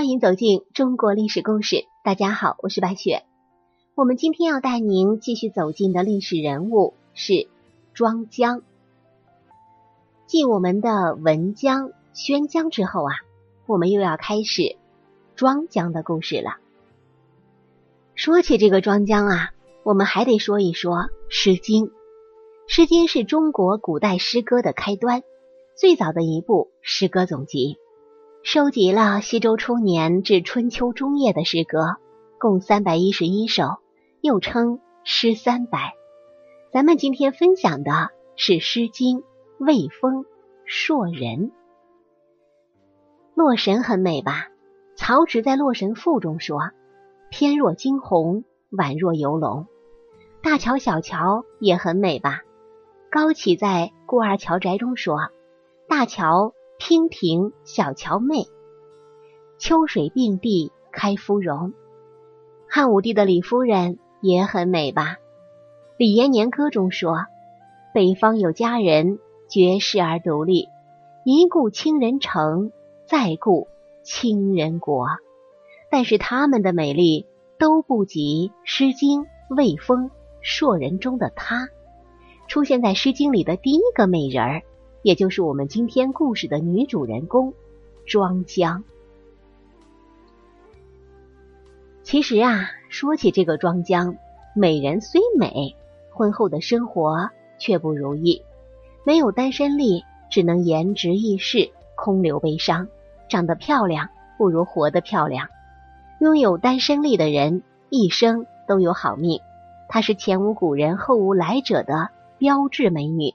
欢迎走进中国历史故事。大家好，我是白雪。我们今天要带您继续走进的历史人物是庄姜。继我们的文姜、宣姜之后啊，我们又要开始庄姜的故事了。说起这个庄姜啊，我们还得说一说《诗经》。《诗经》是中国古代诗歌的开端，最早的一部诗歌总集。收集了西周初年至春秋中叶的诗歌，共三百一十一首，又称《诗三百》。咱们今天分享的是《诗经·卫风·硕人》。《洛神》很美吧？曹植在《洛神赋》中说：“翩若惊鸿，宛若游龙。”大乔小乔也很美吧？高启在《顾二乔宅》中说：“大乔。”娉婷小乔妹，秋水并蒂开芙蓉。汉武帝的李夫人也很美吧？《李延年歌》中说：“北方有佳人，绝世而独立。一顾倾人城，再顾倾人国。”但是他们的美丽都不及《诗经·卫风·硕人》中的她，出现在《诗经》里的第一个美人儿。也就是我们今天故事的女主人公庄姜。其实啊，说起这个庄姜，美人虽美，婚后的生活却不如意。没有单身力，只能颜值易逝，空留悲伤。长得漂亮不如活得漂亮。拥有单身力的人，一生都有好命。她是前无古人后无来者的标志美女。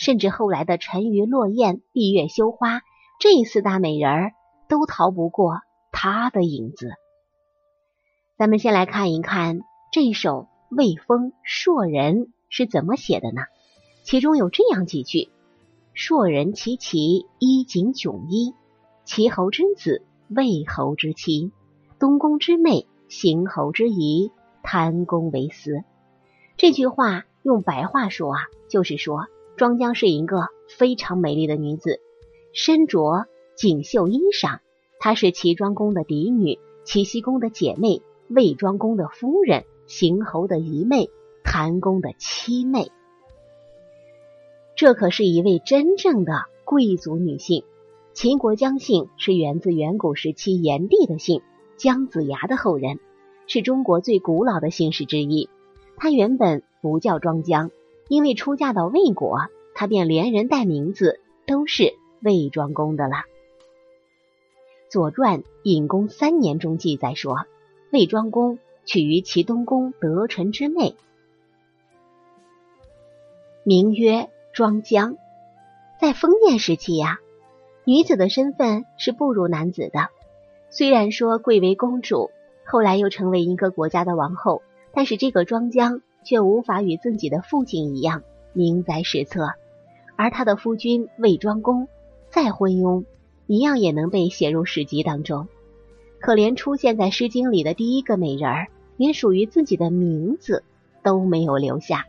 甚至后来的沉鱼落雁、闭月羞花这四大美人儿都逃不过她的影子。咱们先来看一看这首《魏风·硕人》是怎么写的呢？其中有这样几句：“硕人其其衣锦迥衣，齐侯之子，魏侯之妻，东宫之妹，邢侯之仪，贪公为私。”这句话用白话说啊，就是说。庄姜是一个非常美丽的女子，身着锦绣衣裳。她是齐庄公的嫡女，齐僖公的姐妹，魏庄公的夫人，邢侯的姨妹，谭公的妻妹。这可是一位真正的贵族女性。秦国姜姓是源自远古时期炎帝的姓，姜子牙的后人，是中国最古老的姓氏之一。她原本不叫庄姜。因为出嫁到魏国，她便连人带名字都是魏庄公的了。《左传·隐公三年》中记载说，魏庄公娶于齐东宫得臣之妹，名曰庄姜。在封建时期呀，女子的身份是不如男子的。虽然说贵为公主，后来又成为一个国家的王后，但是这个庄姜。却无法与自己的父亲一样名载史册，而他的夫君魏庄公再昏庸，一样也能被写入史籍当中。可怜出现在《诗经》里的第一个美人儿，连属于自己的名字都没有留下。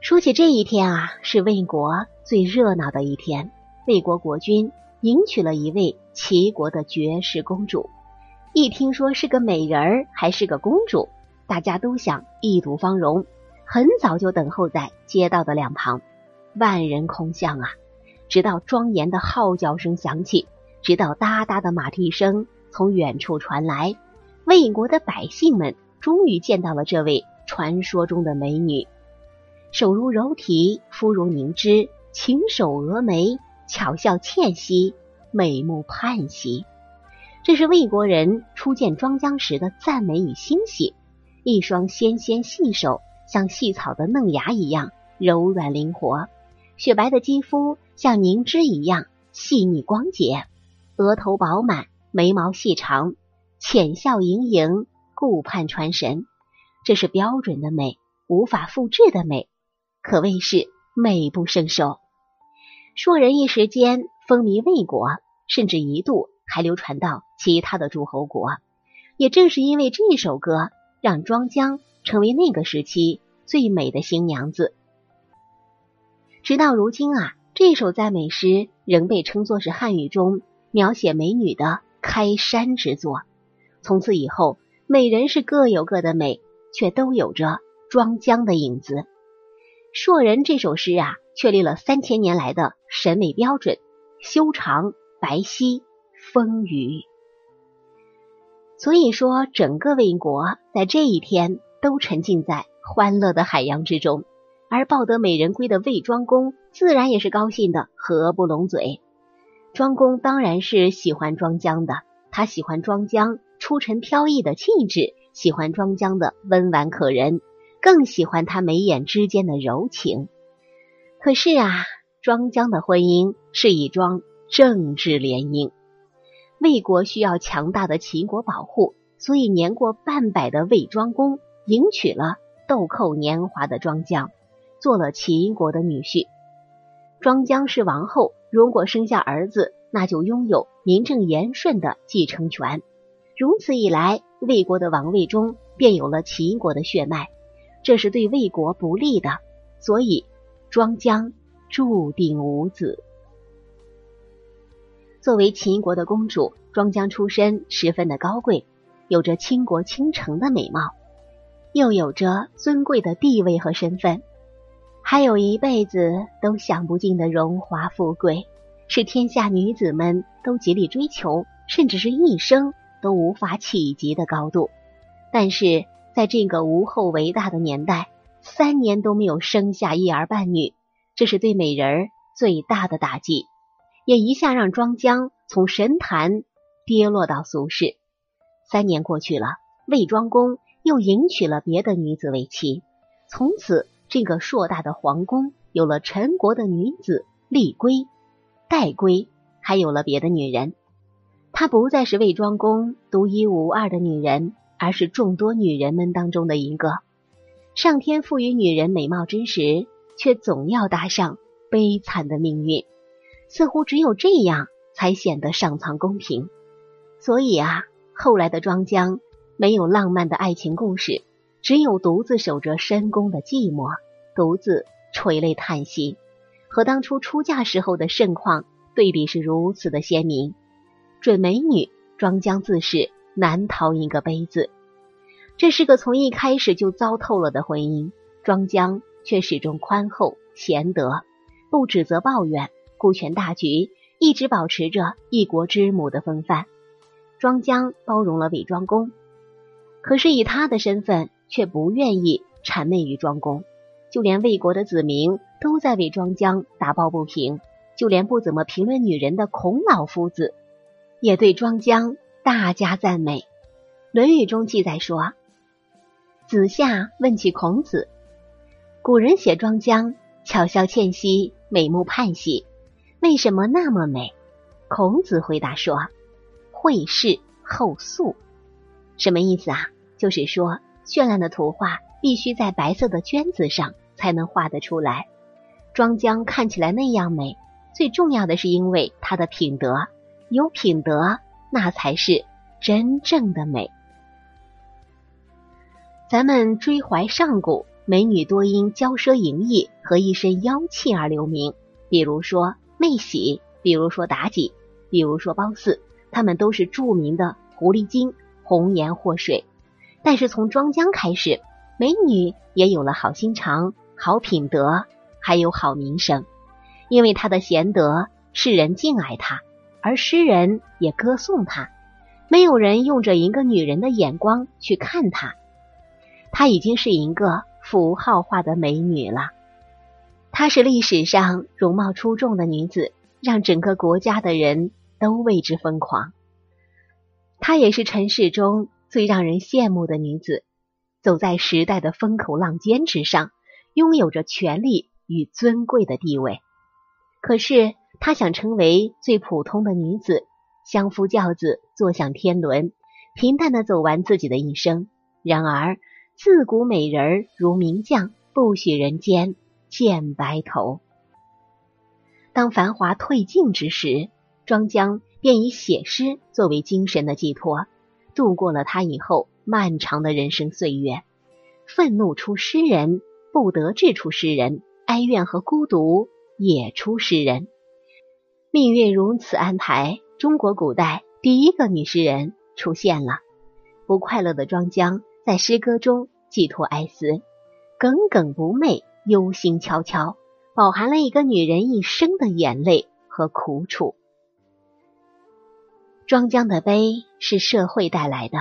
说起这一天啊，是魏国最热闹的一天。魏国国君迎娶了一位齐国的绝世公主，一听说是个美人儿，还是个公主。大家都想一睹芳容，很早就等候在街道的两旁，万人空巷啊！直到庄严的号角声响起，直到哒哒的马蹄声从远处传来，魏国的百姓们终于见到了这位传说中的美女。手如柔荑，肤如凝脂，轻手蛾眉，巧笑倩兮，美目盼兮。这是魏国人初见庄姜时的赞美与欣喜。一双纤纤细手，像细草的嫩芽一样柔软灵活；雪白的肌肤像凝脂一样细腻光洁；额头饱满，眉毛细长，浅笑盈盈，顾盼传神。这是标准的美，无法复制的美，可谓是美不胜收。硕人一时间风靡魏国，甚至一度还流传到其他的诸侯国。也正是因为这首歌。让庄姜成为那个时期最美的新娘子。直到如今啊，这首赞美诗仍被称作是汉语中描写美女的开山之作。从此以后，美人是各有各的美，却都有着庄姜的影子。《硕人》这首诗啊，确立了三千年来的审美标准：修长、白皙、丰腴。所以说，整个魏国在这一天都沉浸在欢乐的海洋之中，而抱得美人归的魏庄公自然也是高兴的合不拢嘴。庄公当然是喜欢庄姜的，他喜欢庄姜出尘飘逸的气质，喜欢庄姜的温婉可人，更喜欢他眉眼之间的柔情。可是啊，庄姜的婚姻是一桩政治联姻。魏国需要强大的秦国保护，所以年过半百的魏庄公迎娶了豆蔻年华的庄姜，做了秦国的女婿。庄姜是王后，如果生下儿子，那就拥有名正言顺的继承权。如此一来，魏国的王位中便有了秦国的血脉，这是对魏国不利的。所以，庄姜注定无子。作为秦国的公主，庄姜出身十分的高贵，有着倾国倾城的美貌，又有着尊贵的地位和身份。还有一辈子都享不尽的荣华富贵，是天下女子们都极力追求，甚至是一生都无法企及的高度。但是在这个无后为大的年代，三年都没有生下一儿半女，这是对美人最大的打击，也一下让庄姜从神坛跌落到俗世。三年过去了，魏庄公又迎娶了别的女子为妻，从此。这个硕大的皇宫有了陈国的女子丽归、戴归，还有了别的女人。她不再是魏庄公独一无二的女人，而是众多女人们当中的一个。上天赋予女人美貌之时，却总要搭上悲惨的命运。似乎只有这样，才显得上苍公平。所以啊，后来的庄姜没有浪漫的爱情故事。只有独自守着深宫的寂寞，独自垂泪叹息，和当初出嫁时候的盛况对比是如此的鲜明。准美女庄姜自是难逃一个悲字。这是个从一开始就糟透了的婚姻，庄姜却始终宽厚贤德，不指责抱怨，顾全大局，一直保持着一国之母的风范。庄姜包容了韦庄公，可是以他的身份。却不愿意谄媚于庄公，就连魏国的子民都在为庄姜打抱不平，就连不怎么评论女人的孔老夫子，也对庄姜大加赞美。《论语》中记载说：“子夏问起孔子，古人写庄姜巧笑倩兮，美目盼兮，为什么那么美？”孔子回答说：“绘事后素。”什么意思啊？就是说。绚烂的图画必须在白色的绢子上才能画得出来。庄姜看起来那样美，最重要的是因为她的品德。有品德，那才是真正的美。咱们追怀上古，美女多因骄奢淫逸和一身妖气而留名。比如说媚喜，比如说妲己，比如说褒姒，她们都是著名的狐狸精，红颜祸水。但是从庄姜开始，美女也有了好心肠、好品德，还有好名声。因为她的贤德，世人敬爱她，而诗人也歌颂她。没有人用着一个女人的眼光去看她，她已经是一个符号化的美女了。她是历史上容貌出众的女子，让整个国家的人都为之疯狂。她也是尘世中。最让人羡慕的女子，走在时代的风口浪尖之上，拥有着权力与尊贵的地位。可是，她想成为最普通的女子，相夫教子，坐享天伦，平淡的走完自己的一生。然而，自古美人如名将，不许人间见白头。当繁华褪尽之时，庄姜便以写诗作为精神的寄托。度过了他以后漫长的人生岁月，愤怒出诗人，不得志出诗人，哀怨和孤独也出诗人。命运如此安排，中国古代第一个女诗人出现了。不快乐的庄姜在诗歌中寄托哀思，耿耿不寐，忧心悄悄，饱含了一个女人一生的眼泪和苦楚。庄姜的悲是社会带来的，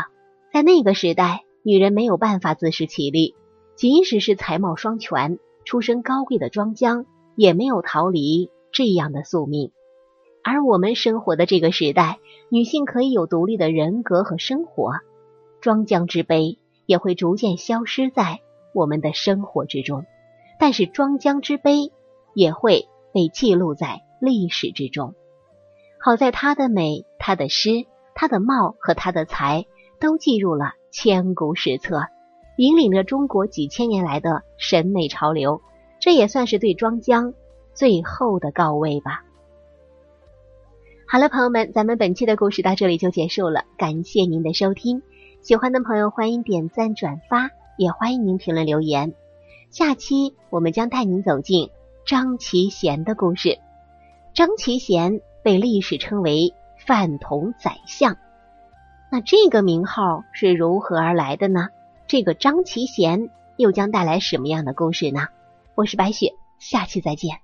在那个时代，女人没有办法自食其力，即使是才貌双全、出身高贵的庄姜，也没有逃离这样的宿命。而我们生活的这个时代，女性可以有独立的人格和生活，庄姜之悲也会逐渐消失在我们的生活之中，但是庄姜之悲也会被记录在历史之中。好在她的美、她的诗、她的貌和她的才都记入了千古史册，引领着中国几千年来的审美潮流。这也算是对庄姜最后的告慰吧。好了，朋友们，咱们本期的故事到这里就结束了，感谢您的收听。喜欢的朋友欢迎点赞转发，也欢迎您评论留言。下期我们将带您走进张其贤的故事。张其贤。被历史称为饭桶宰相，那这个名号是如何而来的呢？这个张其贤又将带来什么样的故事呢？我是白雪，下期再见。